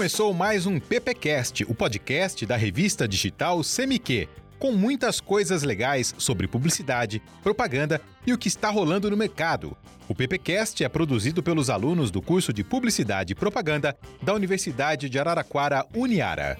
Começou mais um PPcast, o podcast da revista digital Semiquê, com muitas coisas legais sobre publicidade, propaganda e o que está rolando no mercado. O PPcast é produzido pelos alunos do curso de Publicidade e Propaganda da Universidade de Araraquara, Uniara.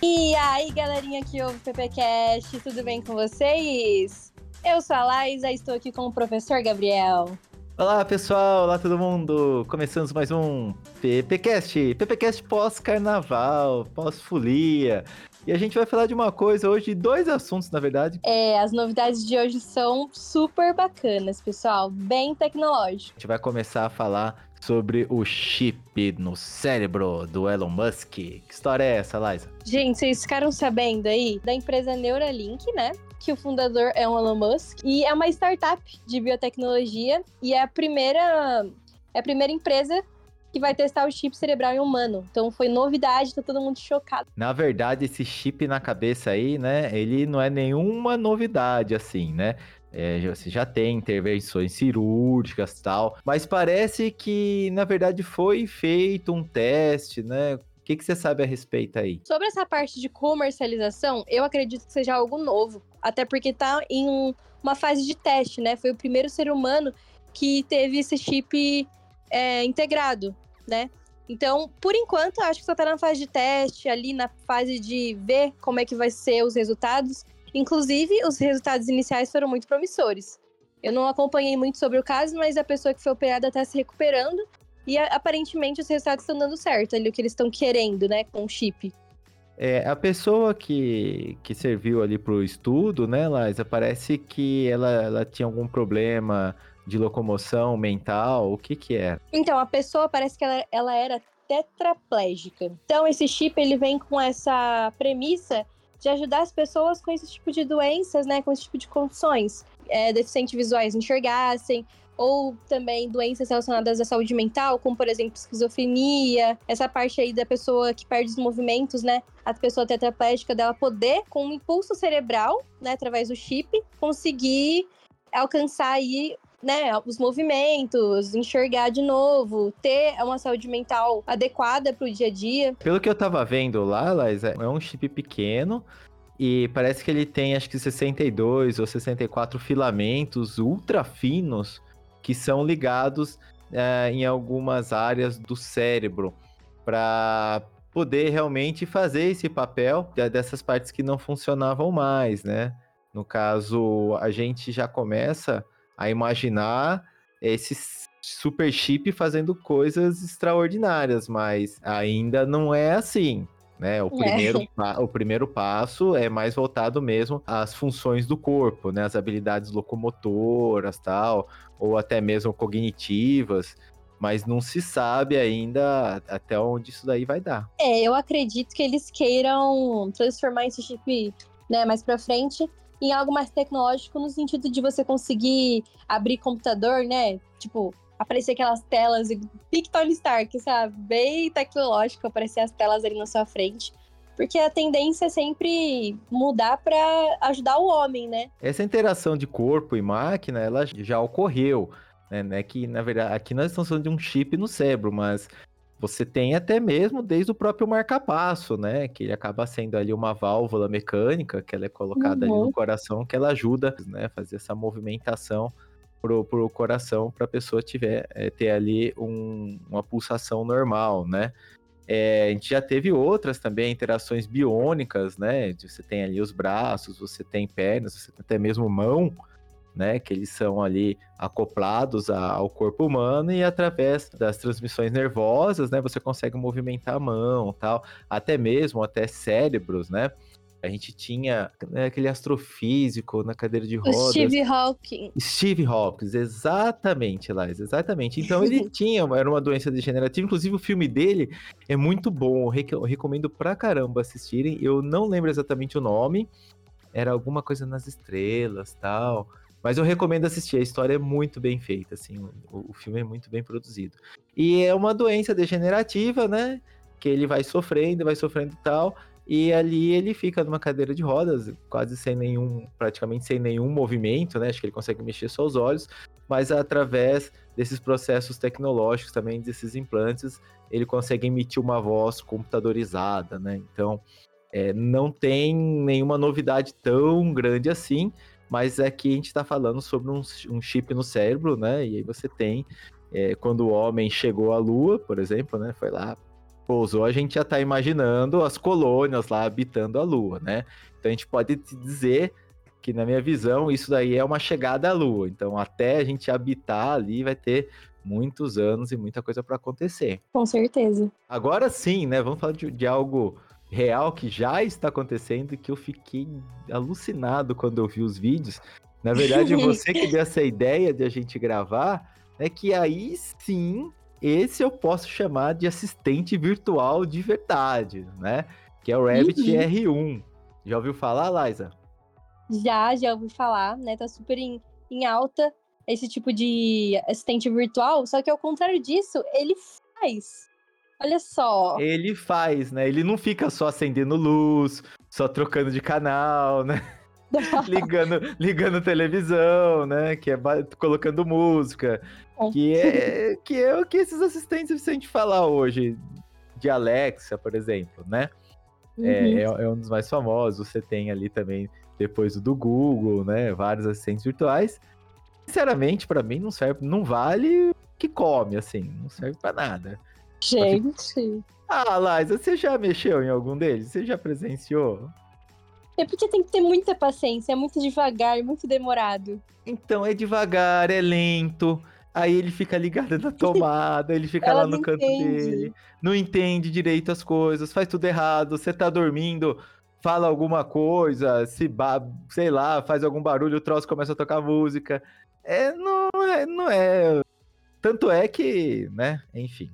E aí, galerinha que ouve o PPcast, tudo bem com vocês? Eu sou a Laísa, estou aqui com o professor Gabriel. Olá pessoal, olá todo mundo! Começamos mais um PPcast, PPcast pós-carnaval, pós-folia. E a gente vai falar de uma coisa hoje, dois assuntos na verdade. É, as novidades de hoje são super bacanas, pessoal, bem tecnológico. A gente vai começar a falar sobre o chip no cérebro do Elon Musk. Que história é essa, Liza? Gente, vocês ficaram sabendo aí da empresa Neuralink, né? Que o fundador é o Elon Musk e é uma startup de biotecnologia e é a primeira é a primeira empresa que vai testar o chip cerebral em humano. Então foi novidade, tá todo mundo chocado. Na verdade, esse chip na cabeça aí, né, ele não é nenhuma novidade assim, né? É, você já tem intervenções cirúrgicas tal, mas parece que na verdade foi feito um teste, né? O que, que você sabe a respeito aí? Sobre essa parte de comercialização, eu acredito que seja algo novo. Até porque tá em uma fase de teste, né? Foi o primeiro ser humano que teve esse chip é, integrado, né? Então, por enquanto, acho que só tá na fase de teste, ali na fase de ver como é que vai ser os resultados. Inclusive, os resultados iniciais foram muito promissores. Eu não acompanhei muito sobre o caso, mas a pessoa que foi operada está se recuperando e aparentemente os resultados estão dando certo, ali o que eles estão querendo, né, com o chip. É, a pessoa que, que serviu ali pro estudo, né, Liza, parece que ela, ela tinha algum problema de locomoção mental, o que que era? Então, a pessoa parece que ela, ela era tetraplégica. Então, esse chip, ele vem com essa premissa de ajudar as pessoas com esse tipo de doenças, né, com esse tipo de condições. É, deficientes visuais enxergassem, ou também doenças relacionadas à saúde mental, como por exemplo esquizofrenia, essa parte aí da pessoa que perde os movimentos, né? A pessoa tetraplégica dela poder, com um impulso cerebral, né, através do chip, conseguir alcançar aí né, os movimentos, enxergar de novo, ter uma saúde mental adequada para o dia a dia. Pelo que eu tava vendo lá, Laís, é um chip pequeno, e parece que ele tem acho que 62 ou 64 filamentos ultra finos que são ligados é, em algumas áreas do cérebro para poder realmente fazer esse papel dessas partes que não funcionavam mais, né? No caso, a gente já começa a imaginar esse super chip fazendo coisas extraordinárias, mas ainda não é assim. Né? O, é. primeiro, é. o primeiro passo é mais voltado mesmo às funções do corpo, né? As habilidades locomotoras, tal, ou até mesmo cognitivas, mas não se sabe ainda até onde isso daí vai dar. É, eu acredito que eles queiram transformar esse chip, né, mais para frente em algo mais tecnológico no sentido de você conseguir abrir computador, né? Tipo, aparecer aquelas telas, Big Tony Stark, sabe? Bem tecnológico, aparecer as telas ali na sua frente. Porque a tendência é sempre mudar para ajudar o homem, né? Essa interação de corpo e máquina, ela já ocorreu. Né? né? Que, na verdade, aqui nós estamos falando de um chip no cérebro, mas você tem até mesmo desde o próprio marcapasso, né? Que ele acaba sendo ali uma válvula mecânica que ela é colocada uhum. ali no uhum. coração, que ela ajuda, né? Fazer essa movimentação pro, pro coração para a pessoa tiver, é, ter ali um, uma pulsação normal, né? É, a gente já teve outras também, interações biônicas, né? Você tem ali os braços, você tem pernas, você tem até mesmo mão, né? Que eles são ali acoplados ao corpo humano e através das transmissões nervosas, né? Você consegue movimentar a mão, tal, até mesmo até cérebros, né? A gente tinha né, aquele astrofísico na cadeira de rodas. O Steve Hawking. Steve Hawking, exatamente, Lais, exatamente. Então ele tinha, era uma doença degenerativa. Inclusive o filme dele é muito bom. Eu recomendo pra caramba assistirem. Eu não lembro exatamente o nome. Era alguma coisa nas estrelas tal. Mas eu recomendo assistir. A história é muito bem feita, assim. O, o filme é muito bem produzido. E é uma doença degenerativa, né? Que ele vai sofrendo, vai sofrendo tal E ali ele fica numa cadeira de rodas, quase sem nenhum, praticamente sem nenhum movimento, né? Acho que ele consegue mexer só os olhos, mas através desses processos tecnológicos também, desses implantes, ele consegue emitir uma voz computadorizada, né? Então, é, não tem nenhuma novidade tão grande assim, mas aqui a gente está falando sobre um, um, chip no cérebro, né? E aí você tem, é, quando o homem chegou à Lua, por exemplo, né? Foi lá, pousou, a gente já está imaginando as colônias lá habitando a Lua, né? Então a gente pode dizer que, na minha visão, isso daí é uma chegada à Lua. Então, até a gente habitar ali, vai ter muitos anos e muita coisa para acontecer. Com certeza. Agora sim, né? Vamos falar de, de algo real que já está acontecendo e que eu fiquei alucinado quando eu vi os vídeos. Na verdade, você que deu essa ideia de a gente gravar, é que aí sim esse eu posso chamar de assistente virtual de verdade, né? Que é o Rabbit uhum. R1. Já ouviu falar, Liza? Já, já ouvi falar, né? Tá super em, em alta esse tipo de assistente virtual, só que ao contrário disso, ele faz. Olha só. Ele faz, né? Ele não fica só acendendo luz, só trocando de canal, né? ligando, ligando televisão, né? Que é colocando música. É. Que, é, que é o que esses assistentes, se a gente falar hoje, de Alexa, por exemplo, né? É, uhum. É, é, um dos mais famosos. Você tem ali também, depois do Google, né? Vários assistentes virtuais. Sinceramente, para mim, não serve, não vale que come, assim, não serve para nada. Gente. Ah, Liza, você já mexeu em algum deles? Você já presenciou? É porque tem que ter muita paciência, é muito devagar, muito demorado. Então, é devagar, é lento. Aí ele fica ligado na tomada, ele fica lá no canto entende. dele, não entende direito as coisas, faz tudo errado. Você tá dormindo, fala alguma coisa, se sei lá, faz algum barulho, o troço começa a tocar música. É, não é, não é. Tanto é que, né, enfim.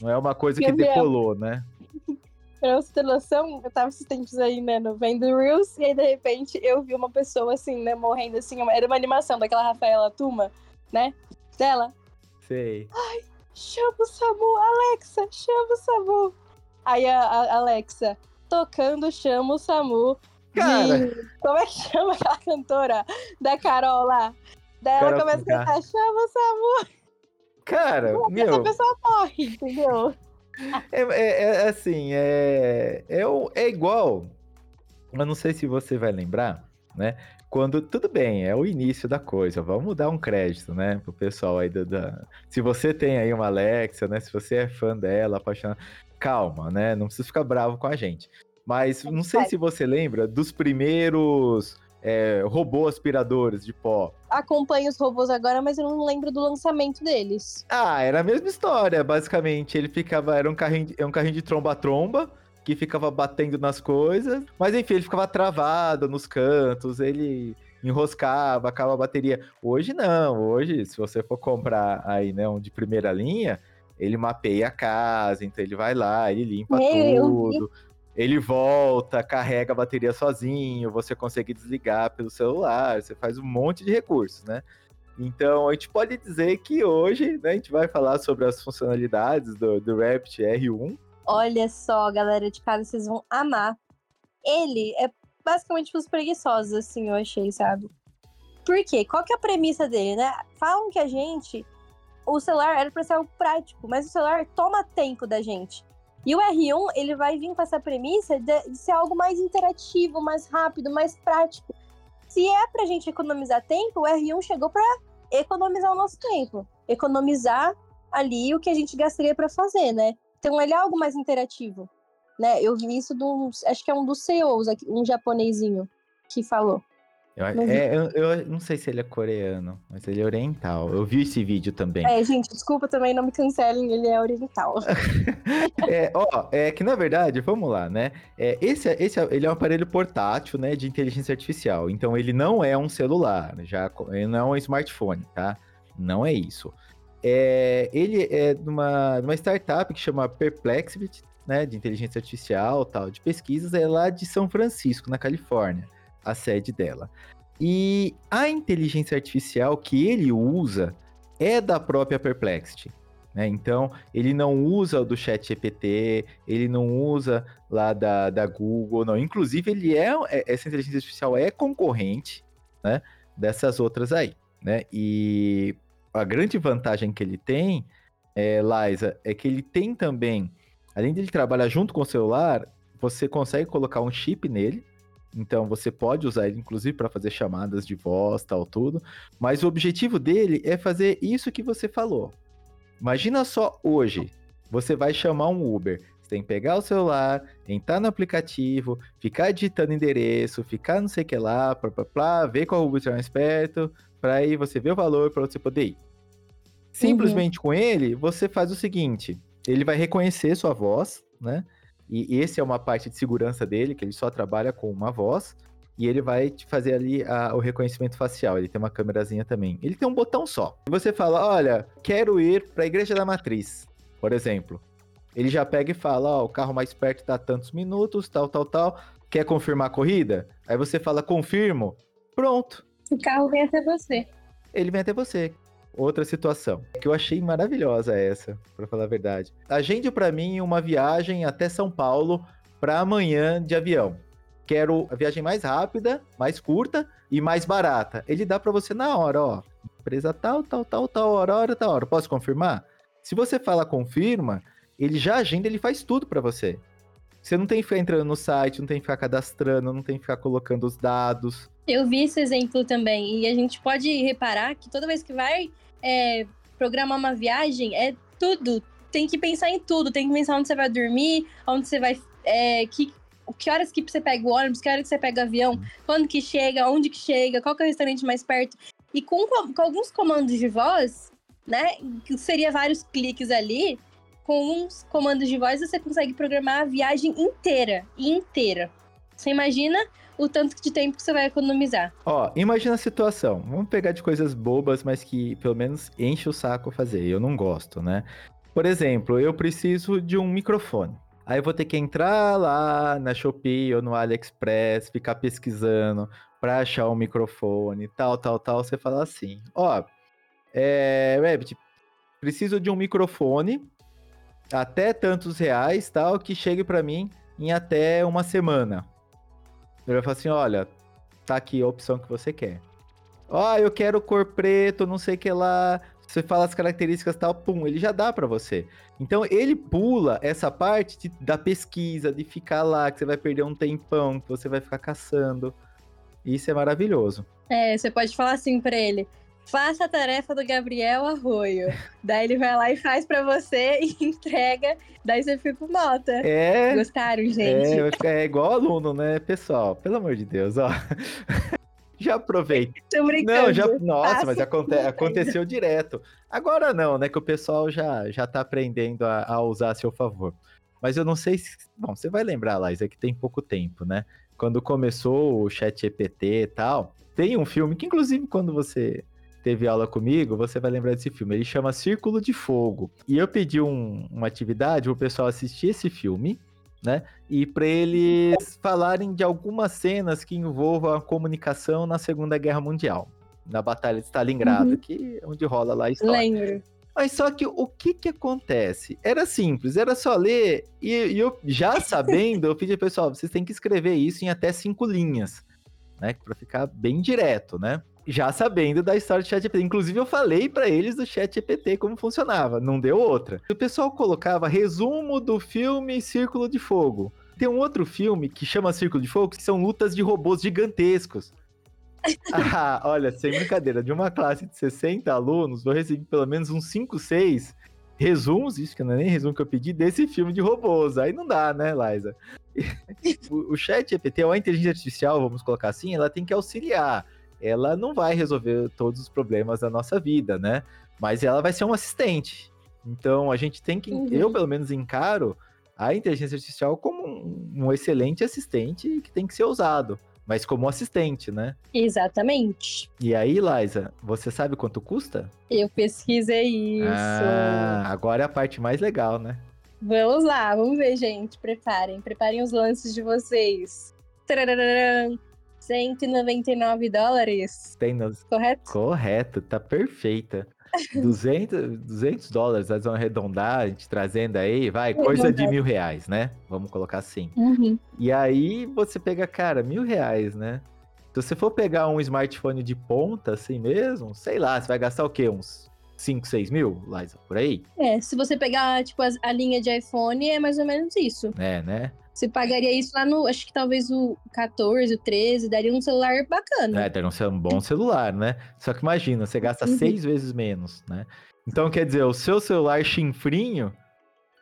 Não é uma coisa que decolou, né? Pra você ter noção, eu tava esses tempos aí, né, no Vendo Reels, e aí de repente eu vi uma pessoa assim, né, morrendo assim, era uma animação daquela Rafaela Tuma, né? Dela. Sei. Ai, chama o Samu, Alexa, chama o Samu. Aí a, a Alexa, tocando, chama o Samu. Cara. De... Como é que chama aquela cantora da Carol lá? Daí ela começa a cantar, chama o Samu. Cara, Pô, meu... Essa pessoa morre, entendeu? É, é, é assim, é, é, é igual. Eu não sei se você vai lembrar, né? Quando tudo bem, é o início da coisa. Vamos dar um crédito, né, pro pessoal aí da, da... Se você tem aí uma Alexa, né? Se você é fã dela, apaixonado, calma, né? Não precisa ficar bravo com a gente. Mas não sei se você lembra dos primeiros é, robô aspiradores de pó. Acompanho os robôs agora, mas eu não lembro do lançamento deles. Ah, era a mesma história, basicamente. Ele ficava. Era um carrinho, é um carrinho de tromba-tromba que ficava batendo nas coisas. Mas enfim, ele ficava travado nos cantos, ele enroscava, acaba a bateria. Hoje não, hoje, se você for comprar aí, né, um de primeira linha, ele mapeia a casa, então ele vai lá, ele limpa tudo ele volta, carrega a bateria sozinho, você consegue desligar pelo celular, você faz um monte de recursos, né? Então, a gente pode dizer que hoje né, a gente vai falar sobre as funcionalidades do, do Rabbit R1. Olha só, galera de casa, vocês vão amar. Ele é basicamente para os preguiçosos, assim, eu achei, sabe? Por quê? Qual que é a premissa dele, né? Falam que a gente, o celular era para ser algo prático, mas o celular toma tempo da gente. E o R1, ele vai vir com essa premissa de, de ser algo mais interativo, mais rápido, mais prático. Se é pra gente economizar tempo, o R1 chegou para economizar o nosso tempo. Economizar ali o que a gente gastaria para fazer, né? Então ele é algo mais interativo. Né? Eu vi isso um, acho que é um dos CEOs, um japonesinho, que falou. Eu, é, eu, eu, não sei se ele é coreano, mas ele é oriental. Eu vi esse vídeo também. É, gente, desculpa também, não me cancelem, ele é oriental. é, ó, é que na verdade, vamos lá, né? É, esse, esse ele é um aparelho portátil, né, de inteligência artificial. Então ele não é um celular, já, ele não é um smartphone, tá? Não é isso. É, ele é de uma, de uma startup que chama Perplexity, né, de inteligência artificial, tal, de pesquisas, é lá de São Francisco, na Califórnia a sede dela. E a inteligência artificial que ele usa é da própria Perplexity. Né? Então, ele não usa o do chat GPT, ele não usa lá da, da Google, não. Inclusive, ele é, é essa inteligência artificial é concorrente né, dessas outras aí. Né? E a grande vantagem que ele tem, é, Liza, é que ele tem também, além de ele trabalhar junto com o celular, você consegue colocar um chip nele, então você pode usar ele, inclusive, para fazer chamadas de voz, tal, tudo. Mas o objetivo dele é fazer isso que você falou. Imagina só hoje, você vai chamar um Uber. Você tem que pegar o celular, entrar no aplicativo, ficar digitando endereço, ficar não sei o que lá, plá, plá, plá, ver qual Uber está mais perto, para aí você ver o valor para você poder ir. Simplesmente uhum. com ele, você faz o seguinte: ele vai reconhecer sua voz, né? E esse é uma parte de segurança dele, que ele só trabalha com uma voz. E ele vai te fazer ali a, o reconhecimento facial. Ele tem uma câmerazinha também. Ele tem um botão só. E você fala: Olha, quero ir para a Igreja da Matriz, por exemplo. Ele já pega e fala: Ó, oh, o carro mais perto está tantos minutos, tal, tal, tal. Quer confirmar a corrida? Aí você fala: Confirmo. Pronto. O carro vem até você. Ele vem até você. Outra situação que eu achei maravilhosa essa, para falar a verdade. Agende para mim uma viagem até São Paulo para amanhã de avião. Quero a viagem mais rápida, mais curta e mais barata. Ele dá para você na hora, ó. Empresa tal, tal, tal, tal hora, hora, tal hora. Posso confirmar? Se você fala confirma, ele já agenda, ele faz tudo para você. Você não tem que ficar entrando no site, não tem que ficar cadastrando, não tem que ficar colocando os dados. Eu vi esse exemplo também. E a gente pode reparar que toda vez que vai é, programar uma viagem, é tudo. Tem que pensar em tudo. Tem que pensar onde você vai dormir, onde você vai. É, que, que horas que você pega o ônibus, que horas que você pega o avião, quando que chega, onde que chega, qual que é o restaurante mais perto. E com, com alguns comandos de voz, né? Que seria vários cliques ali, com uns comandos de voz você consegue programar a viagem inteira. Inteira. Você imagina o tanto de tempo que você vai economizar. Ó, imagina a situação. Vamos pegar de coisas bobas, mas que pelo menos enche o saco fazer. Eu não gosto, né? Por exemplo, eu preciso de um microfone. Aí eu vou ter que entrar lá na Shopee ou no AliExpress, ficar pesquisando para achar um microfone, tal, tal, tal. Você fala assim: ó, é, Rabbit, preciso de um microfone até tantos reais, tal, que chegue para mim em até uma semana. Ele vai falar assim: olha, tá aqui a opção que você quer. Ó, oh, eu quero cor preto, não sei o que lá. Você fala as características tal, pum, ele já dá para você. Então ele pula essa parte de, da pesquisa, de ficar lá, que você vai perder um tempão, que você vai ficar caçando. Isso é maravilhoso. É, você pode falar assim para ele: faça a tarefa do Gabriel Arroio. Daí ele vai lá e faz para você e entrega. Daí você fica com nota. É. Gostaram, gente? É, é igual aluno, né, pessoal? Pelo amor de Deus, ó. Já aproveita. Tô brincando. Não, já, nossa, mas aconte, aconteceu direto. Agora não, né? Que o pessoal já, já tá aprendendo a, a usar a seu favor. Mas eu não sei se. Bom, você vai lembrar, Laís, que tem pouco tempo, né? Quando começou o chat EPT e tal, tem um filme que, inclusive, quando você teve aula comigo, você vai lembrar desse filme. Ele chama Círculo de Fogo. E eu pedi um, uma atividade o pessoal assistir esse filme, né? E para eles falarem de algumas cenas que envolvam a comunicação na Segunda Guerra Mundial, na Batalha de Stalingrado, uhum. que é onde rola lá a história. Lembro. Mas só que o que que acontece? Era simples, era só ler e, e eu já sabendo, eu pedi pessoal, vocês têm que escrever isso em até cinco linhas, né? Para ficar bem direto, né? Já sabendo da história do ChatGPT. Inclusive, eu falei para eles do ChatGPT como funcionava, não deu outra. O pessoal colocava resumo do filme Círculo de Fogo. Tem um outro filme que chama Círculo de Fogo, que são lutas de robôs gigantescos. ah, olha, sem brincadeira, de uma classe de 60 alunos, eu recebi pelo menos uns 5, 6 resumos, isso que não é nem resumo que eu pedi, desse filme de robôs. Aí não dá, né, Liza? o, o chat GPT, ou a inteligência artificial, vamos colocar assim, ela tem que auxiliar ela não vai resolver todos os problemas da nossa vida, né? Mas ela vai ser um assistente. Então a gente tem que, uhum. eu pelo menos encaro a inteligência artificial como um, um excelente assistente que tem que ser usado mas como assistente, né? Exatamente. E aí, Liza, você sabe quanto custa? Eu pesquisei isso. Ah, agora é a parte mais legal, né? Vamos lá, vamos ver, gente. Preparem, preparem os lances de vocês. 199 dólares. Tem nos... Correto? Correto, tá perfeita. 200, 200 dólares, nós vamos arredondar, a gente trazendo aí, vai, coisa de mil reais, né? Vamos colocar assim. Uhum. E aí você pega, cara, mil reais, né? Se você for pegar um smartphone de ponta, assim mesmo, sei lá, você vai gastar o quê? Uns 5, 6 mil, Liza, por aí? É, se você pegar, tipo, a, a linha de iPhone, é mais ou menos isso. É, né? Você pagaria isso lá no, acho que talvez o 14, o 13, daria um celular bacana. É, daria um bom celular, né? Só que imagina, você gasta Uhum. seis vezes menos, né? Então, quer dizer, o seu celular chinfrinho,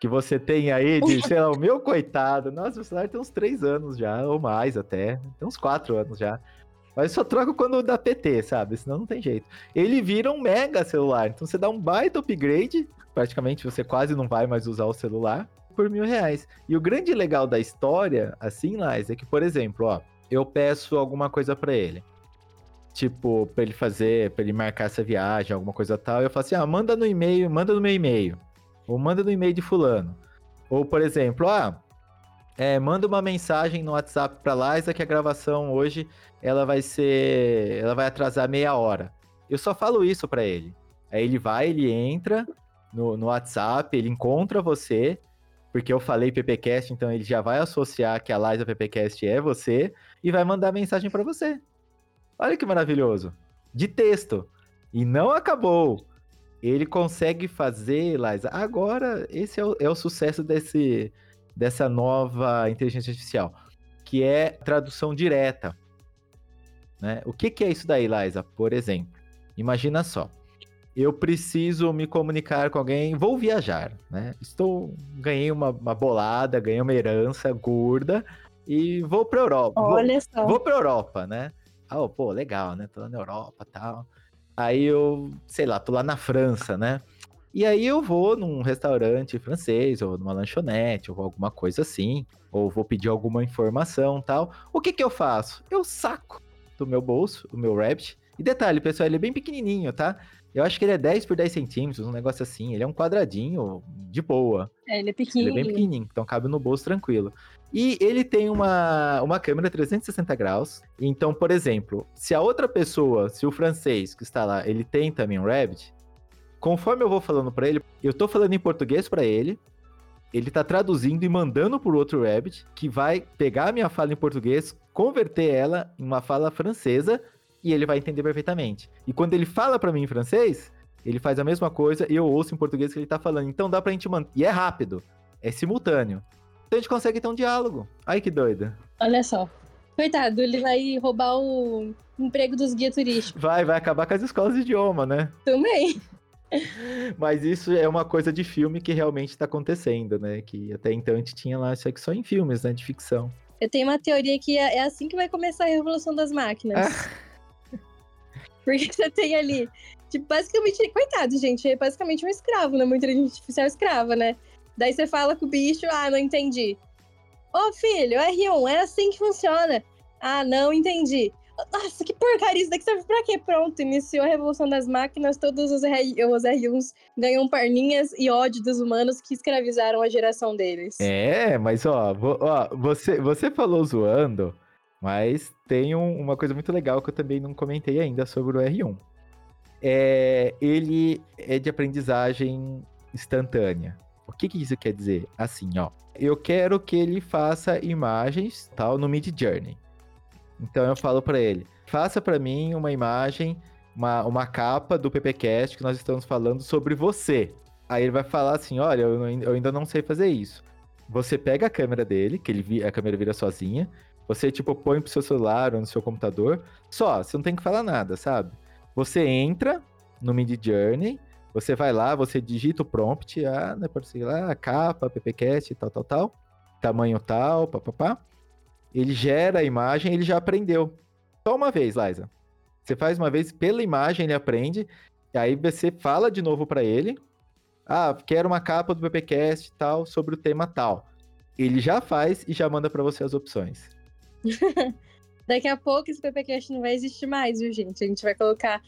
que você tem aí de, sei lá, o meu coitado, nossa, o celular tem uns três anos já, ou mais até, tem uns quatro anos já. Mas só troca quando dá PT, sabe? Senão não tem jeito. Ele vira um mega celular, então você dá um baita upgrade, praticamente você quase não vai mais usar o celular, por mil reais. E o grande legal da história, assim, Lais, é que, por exemplo, ó, eu peço alguma coisa pra ele. Tipo, pra ele fazer, pra ele marcar essa viagem, alguma coisa tal. Eu falo assim, ah, manda no e-mail, manda no meu e-mail. Ou manda no e-mail de fulano. Ou, por exemplo, ah, é, manda uma mensagem no WhatsApp pra Liza que a gravação hoje, ela vai ser, ela vai atrasar meia hora. Eu só falo isso pra ele. Aí ele vai, ele entra no, no WhatsApp, ele encontra você, porque eu falei PPcast, então ele já vai associar que a Liza PPcast é você e vai mandar mensagem pra você. Olha que maravilhoso. De texto. E não acabou. Ele consegue fazer, Liza. Agora, esse é o, é o sucesso desse, dessa nova inteligência artificial, que é tradução direta. Né? O que, que é isso daí, Liza? Por exemplo, imagina só. Eu preciso me comunicar com alguém, vou viajar, né? Estou, ganhei uma, uma bolada, ganhei uma herança gorda e vou para Europa. Vou- Olha só. Vou pra Europa, né? Ah, ô, pô, legal, né? Tô lá na Europa e tal. Aí eu, sei lá, tô lá na França, né? E aí eu vou num restaurante francês, ou numa lanchonete, ou alguma coisa assim, ou vou pedir alguma informação tal. O que que eu faço? Eu saco do meu bolso, o meu Rabbit. E detalhe, pessoal, ele é bem pequenininho, tá? Eu acho que ele é 10 por 10 centímetros, um negócio assim. Ele é um quadradinho de boa. É, ele é Ele é pequenininho. bem pequenininho, então cabe no bolso tranquilo. E ele tem uma, uma câmera 360 graus. Então, por exemplo, se a outra pessoa, se o francês que está lá, ele tem também um Rabbit, conforme eu vou falando pra ele, eu tô falando em português pra ele, ele tá traduzindo e mandando pro outro Rabbit, que vai pegar a minha fala em português, converter ela em uma fala francesa e ele vai entender perfeitamente. E quando ele fala pra mim em francês, ele faz a mesma coisa e eu ouço em português que ele tá falando. Então dá pra gente manter. E é rápido, é simultâneo. Então a gente consegue ter um diálogo. Ai que doida. Olha só. Coitado, ele vai roubar o emprego dos guias turísticos Vai, vai acabar com as escolas de idioma, né? também. Mas isso é uma coisa de filme que realmente tá acontecendo, né? Que até então a gente tinha lá isso aqui só em filmes, né? De ficção. Eu tenho uma teoria que é é assim que vai começar a revolução das máquinas. Porque você tem ali, tipo, basicamente, coitado, gente, é basicamente um escravo, né? Uma inteligência artificial escrava, né? Daí você fala com o bicho, ah, não entendi. Ô filho, R1, é assim que funciona. Ah, não entendi. Nossa, que porcaria, isso daqui serve pra quê? Pronto, iniciou a revolução das máquinas, todos os, R, os R1s ganham perninhas e ódio dos humanos que escravizaram a geração deles. É, mas ó, ó, você, você falou zoando, mas tem um- uma coisa muito legal que eu também não comentei ainda sobre o R1. É, ele é de aprendizagem instantânea. O que, que isso quer dizer? Assim, ó, eu quero que ele faça imagens tal no Mid Journey. Então eu falo pra ele, faça pra mim uma imagem, uma, uma capa do PPcast que nós estamos falando sobre você. Aí ele vai falar assim, olha, eu, eu ainda não sei fazer isso. Você pega a câmera dele, que ele a câmera vira sozinha. Você, tipo, põe pro seu celular ou no seu computador. Só, você não tem que falar nada, sabe? Você entra no Mid Journey, você vai lá, você digita o prompt, ah, né, pode ser lá, capa, ppcast, tal, tal, tal, tamanho tal, papapá. Ele gera a imagem, ele já aprendeu. Só uma vez, Liza. Você faz uma vez, pela imagem ele aprende, e aí você fala de novo pra ele, ah, quero uma capa do PPcast tal, sobre o tema tal. Ele já faz e já manda pra você as opções. Daqui a pouco esse PPcast não vai existir mais, viu, gente? A gente vai colocar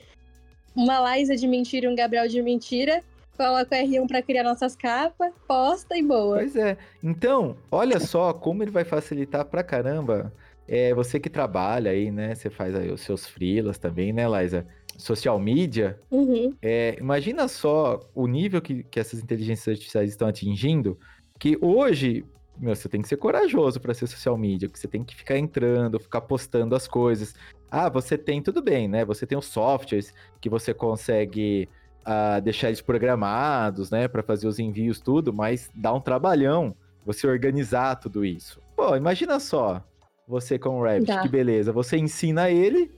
uma Liza de mentira e um Gabriel de mentira. Coloca o R1 pra criar nossas capas, posta e boa. Pois é. Então, olha só como ele vai facilitar pra caramba. É, você que trabalha aí, né? Você faz aí os seus freelas também, né, Liza? social media, Uhum. é, imagina só o nível que, que essas inteligências artificiais estão atingindo, que hoje, meu, você tem que ser corajoso para ser social media, porque você tem que ficar entrando, ficar postando as coisas. Ah, você tem, tudo bem, né? Você tem os softwares que você consegue ah, deixar eles programados, né, para fazer os envios, tudo, mas dá um trabalhão você organizar tudo isso. Pô, imagina só, você com o Rabbit, Dá. que beleza, você ensina ele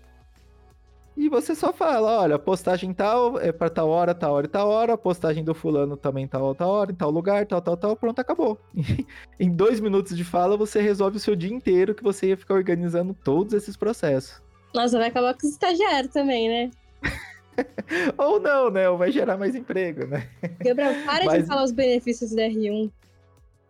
e você só fala, olha, postagem tal é pra tal hora, tal hora e tal hora, postagem do fulano também tal, tal hora, em tal lugar, tal, tal, tal, pronto, acabou. em dois minutos de fala, você resolve o seu dia inteiro que você ia ficar organizando todos esses processos. Nossa, vai acabar com os estagiários também, né? Ou não, né? Ou vai gerar mais emprego, né? Gabriel, para Mas- de falar os benefícios do R1.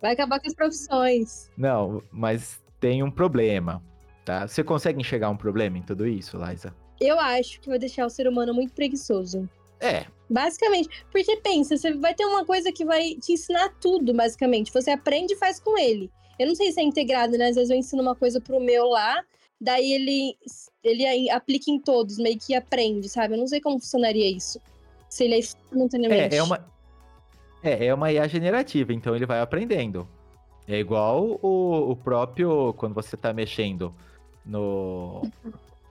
Vai acabar com as profissões. Não, mas tem um problema, tá? Você consegue enxergar um problema em tudo isso, Liza? Eu acho que vai deixar o ser humano muito preguiçoso. É, Basicamente. Porque pensa, você vai ter uma coisa que vai te ensinar tudo, basicamente. Você aprende e faz com ele. Eu não sei se é integrado, né? Às vezes eu ensino uma coisa pro meu lá, daí ele, ele aplica em todos, meio que aprende, sabe? Eu não sei como funcionaria isso. Se ele é simultaneamente. é, é uma. É, é uma IA generativa, então ele vai aprendendo. É igual o, o próprio. Quando você tá mexendo no.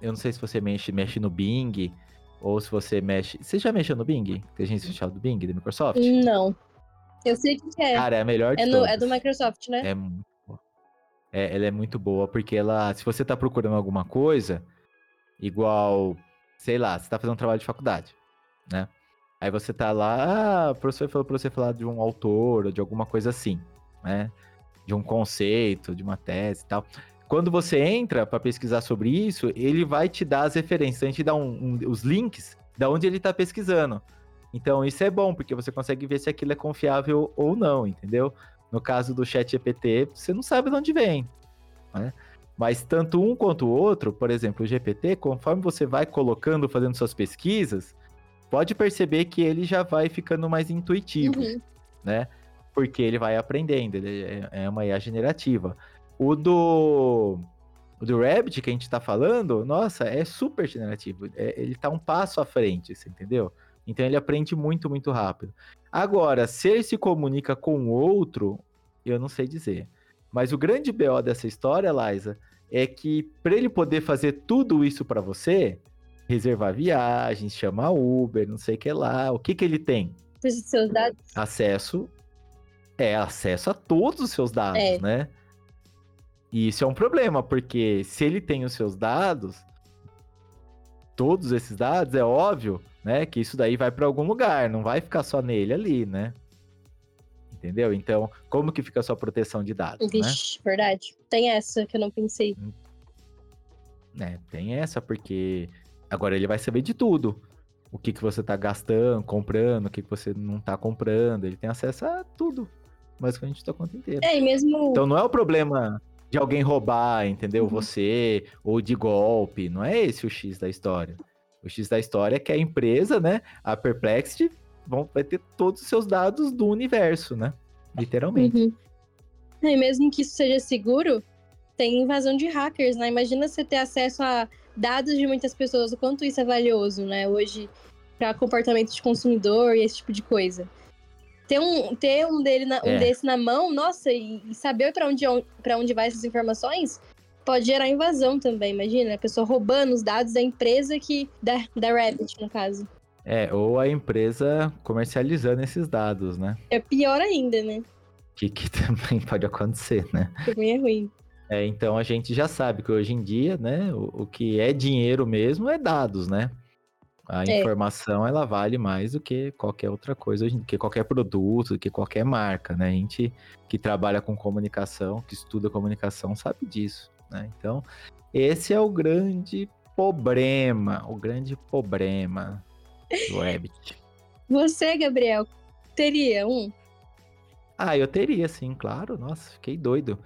Eu não sei se você mexe, mexe no Bing, ou se você mexe. Você já mexeu no Bing? Inteligência artificial do Bing, da Microsoft? Não. Eu sei o que é. Cara, é a melhor de é, no, é do. Microsoft, né? É muito boa. É, ela é muito boa, porque ela, se você tá procurando alguma coisa, igual, sei lá, você tá fazendo um trabalho de faculdade, né? Aí você tá lá, ah, o professor falou pra você falar de um autor ou de alguma coisa assim, né? De um conceito, de uma tese e tal. Quando você entra para pesquisar sobre isso, ele vai te dar as referências, a gente dá um- um- os links da onde ele tá pesquisando. Então isso é bom, porque você consegue ver se aquilo é confiável ou não, entendeu? No caso do chat GPT, você não sabe de onde vem. Né? Mas tanto um quanto o outro, por exemplo, o GPT, conforme você vai colocando, fazendo suas pesquisas, pode perceber que ele já vai ficando mais intuitivo, Uhum. né? Porque ele vai aprendendo, ele é- é uma IA generativa. O do, o do Rabbit que a gente tá falando, nossa, é super generativo. É- ele tá um passo à frente, você entendeu? Então ele aprende muito, muito rápido. Agora, se ele se comunica com o outro, eu não sei dizer. Mas o grande BO dessa história, Liza, é que para ele poder fazer tudo isso para você, reservar viagens, chamar Uber, não sei o que lá, o que que ele tem? Dos seus dados. Acesso é acesso a todos os seus dados, É. né? E isso é um problema, porque se ele tem os seus dados, todos esses dados, é óbvio, né, que isso daí vai para algum lugar, não vai ficar só nele ali, né? Entendeu? Então, como que fica a sua proteção de dados, né? Vixe, verdade. Tem essa que eu não pensei. né? Tem essa, porque agora ele vai saber de tudo. O que, que você tá gastando, comprando, o que, que você não tá comprando. Ele tem acesso a tudo. Basicamente, da conta inteira. É, e mesmo. Então não é o problema de alguém roubar, entendeu? Uhum. Você, ou de golpe. Não é esse o X da história. O X da história é que a empresa, né? A Perplexity vão, vai ter todos os seus dados do universo, né? Literalmente. Uhum. É, E mesmo que isso seja seguro, tem invasão de hackers, né? Imagina você ter acesso a dados de muitas pessoas, o quanto isso é valioso, né? Hoje, para comportamento de consumidor e esse tipo de coisa. Ter um, ter um, dele na- um É. desse na mão, nossa, e, saber para onde, para onde vai essas informações, pode gerar invasão também, imagina? A pessoa roubando os dados da empresa que. Da, da Rabbit, no caso. É, ou a empresa comercializando esses dados, né? É pior ainda, né? Que, que também pode acontecer, né? Também é ruim. É, então a gente já sabe que hoje em dia, né, o, o que é dinheiro mesmo é dados, né? A É. informação ela vale mais do que qualquer outra coisa, do que qualquer produto, do que qualquer marca, né? A gente que trabalha com comunicação, que estuda comunicação, sabe disso, né? Então, esse é o grande problema, o grande problema do Rabbit. Você, Gabriel, teria um? Ah, eu teria sim, claro. Nossa, fiquei doido.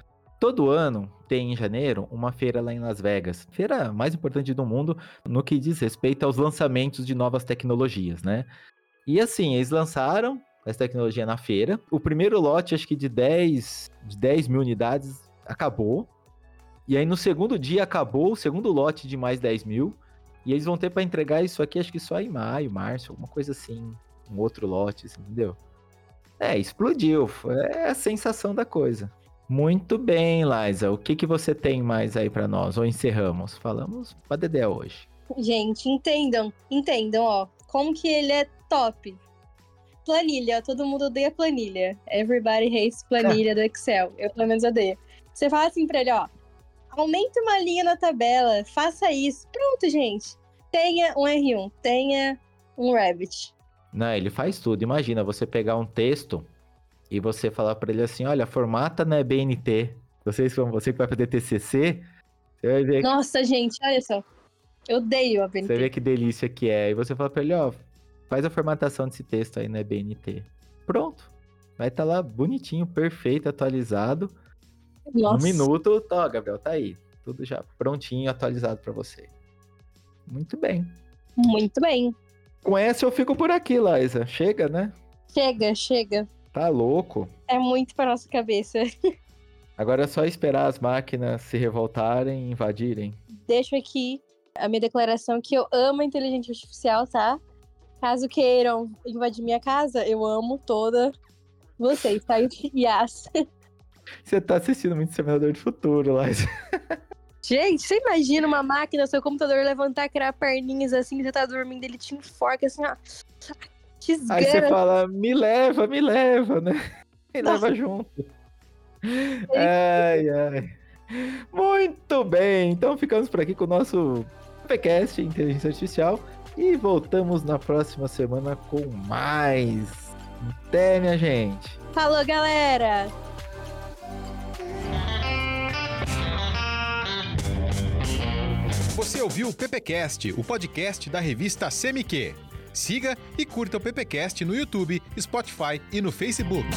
Todo ano tem em janeiro uma feira lá em Las Vegas. Feira mais importante do mundo no que diz respeito aos lançamentos de novas tecnologias, né? E assim, eles lançaram essa tecnologia na feira. O primeiro lote, acho que de 10, de 10 mil unidades, acabou. E aí no segundo dia acabou o segundo lote de mais 10 mil. E eles vão ter para entregar isso aqui, acho que só em maio, março, alguma coisa assim. Um outro lote, assim, entendeu? É, explodiu. É a sensação da coisa. Muito bem, Liza. O que, que você tem mais aí para nós? Ou encerramos? Falamos pra Dedé hoje. Gente, entendam, entendam, ó. Como que ele é top. Planilha, todo mundo odeia planilha. Everybody hates planilha do Excel. Eu pelo menos odeio. Você fala assim pra ele, ó. Aumenta uma linha na tabela, faça isso. Pronto, gente. Tenha um R1, tenha um Rabbit. Não, ele faz tudo. Imagina você pegar um texto e você falar para ele assim: olha, formata na BNT. Vocês, você que vai fazer TCC, você vai ver. Nossa, gente, olha só. Eu odeio a BNT. Você vê que delícia que é. E você fala para ele: ó, faz a formatação desse texto aí na BNT. Pronto. Vai estar tá lá bonitinho, perfeito, atualizado. Nossa. Um minuto, tá, Gabriel, tá aí. Tudo já prontinho, atualizado para você. Muito bem. Muito bem. Com essa eu fico por aqui, Liza. Chega, né? Chega, chega. Tá louco. É muito pra nossa cabeça. Agora é só esperar as máquinas se revoltarem e invadirem. Deixo aqui a minha declaração que eu amo a inteligência artificial, tá? Caso queiram invadir minha casa, eu amo toda vocês, tá? Yes. Você tá assistindo muito Seminador de Futuro, Liza. Gente, você imagina uma máquina, seu computador levantar, criar perninhas assim, você tá dormindo, ele te enforca assim, ó. Aí você fala, me leva, me leva, né? Me Nossa. leva junto. Ai, ai. Muito bem, então ficamos por aqui com o nosso PCast Inteligência Artificial e voltamos na próxima semana com mais. Até, minha gente. Falou, galera! Você ouviu o PPcast, o podcast da revista CMQ. Siga e curta o PPcast no YouTube, Spotify e no Facebook.